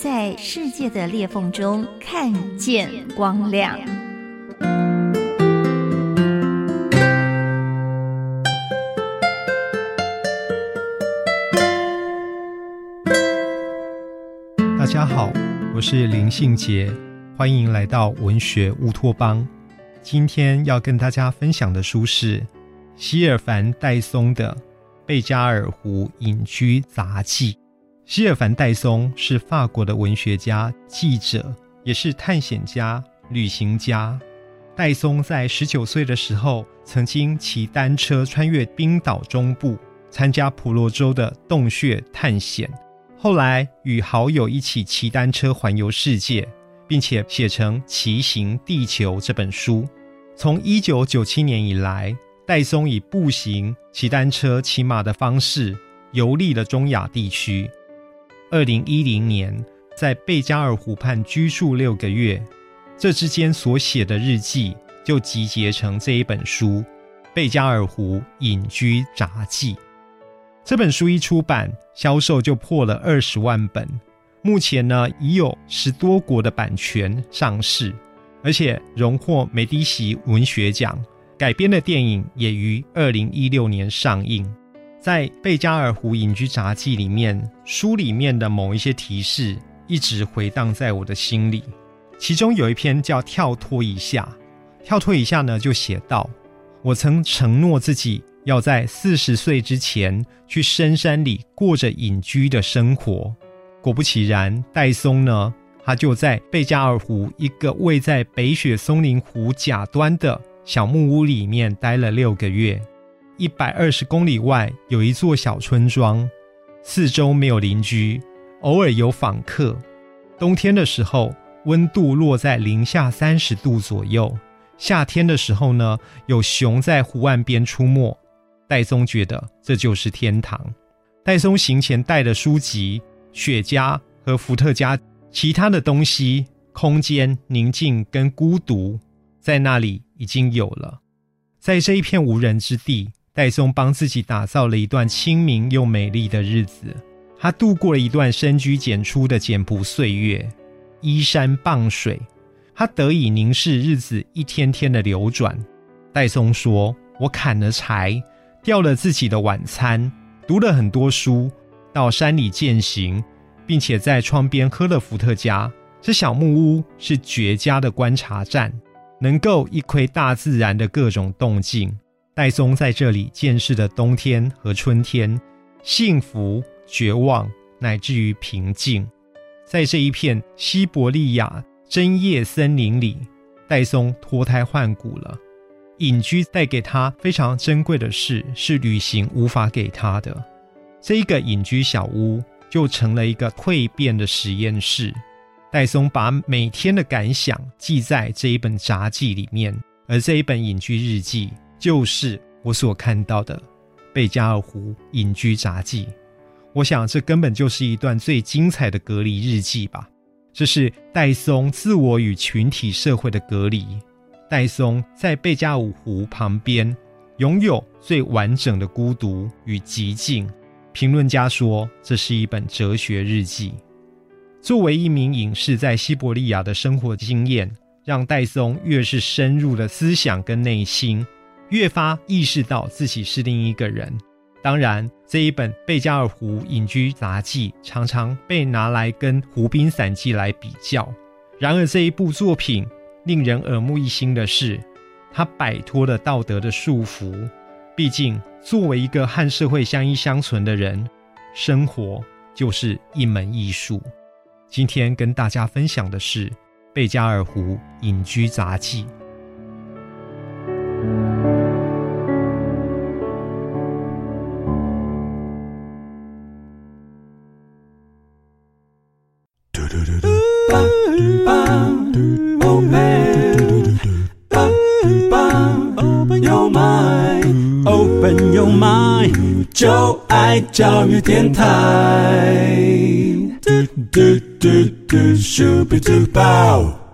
在世界的裂缝中看见光亮。大家好，我是林信杰，欢迎来到文学乌托邦。今天要跟大家分享的书是希尔凡·戴松的《贝加尔湖隐居杂记》。希尔凡·戴松是法国的文学家、记者，也是探险家、旅行家。戴松在十九岁的时候，曾经骑单车穿越冰岛中部，参加普罗州的洞穴探险。后来与好友一起骑单车环游世界，并且写成《骑行地球》这本书。从一九九七年以来，戴松以步行、骑单车、骑马的方式游历了中亚地区。二零一零年，在贝加尔湖畔居住六个月，这之间所写的日记就集结成这一本书《贝加尔湖隐居札记》。这本书一出版，销售就破了二十万本。目前呢，已有十多国的版权上市，而且荣获梅迪席文学奖。改编的电影也于二零一六年上映。在贝加尔湖隐居札记里面，书里面的某一些提示一直回荡在我的心里。其中有一篇叫“跳脱一下”，跳脱一下呢，就写到：我曾承诺自己要在四十岁之前去深山里过着隐居的生活。果不其然，戴松呢，他就在贝加尔湖一个位在北雪松林湖甲端的小木屋里面待了六个月。一百二十公里外有一座小村庄，四周没有邻居，偶尔有访客。冬天的时候，温度落在零下三十度左右；夏天的时候呢，有熊在湖岸边出没。戴宗觉得这就是天堂。戴宗行前带的书籍、雪茄和伏特加，其他的东西，空间、宁静跟孤独，在那里已经有了。在这一片无人之地。戴松帮自己打造了一段清明又美丽的日子，他度过了一段深居简出的简朴岁月，依山傍水，他得以凝视日子一天天的流转。戴松说：“我砍了柴，钓了自己的晚餐，读了很多书，到山里践行，并且在窗边喝了伏特加。这小木屋是绝佳的观察站，能够一窥大自然的各种动静。”戴松在这里见识的冬天和春天，幸福、绝望，乃至于平静。在这一片西伯利亚针叶森林里，戴松脱胎换骨了。隐居带给他非常珍贵的事，是旅行无法给他的。这一个隐居小屋就成了一个蜕变的实验室。戴松把每天的感想记在这一本札记里面，而这一本隐居日记。就是我所看到的贝加尔湖隐居札记，我想这根本就是一段最精彩的隔离日记吧。这是戴松自我与群体社会的隔离。戴松在贝加尔湖旁边拥有最完整的孤独与寂静。评论家说，这是一本哲学日记。作为一名隐士，在西伯利亚的生活经验，让戴松越是深入的思想跟内心。越发意识到自己是另一个人。当然，这一本《贝加尔湖隐居杂记》常常被拿来跟《湖滨散记》来比较。然而，这一部作品令人耳目一新的是，它摆脱了道德的束缚。毕竟，作为一个和社会相依相存的人，生活就是一门艺术。今天跟大家分享的是《贝加尔湖隐居杂记》。Open your mind, open your mind，就爱教育电台。嘟嘟嘟嘟，咻比嘟爆。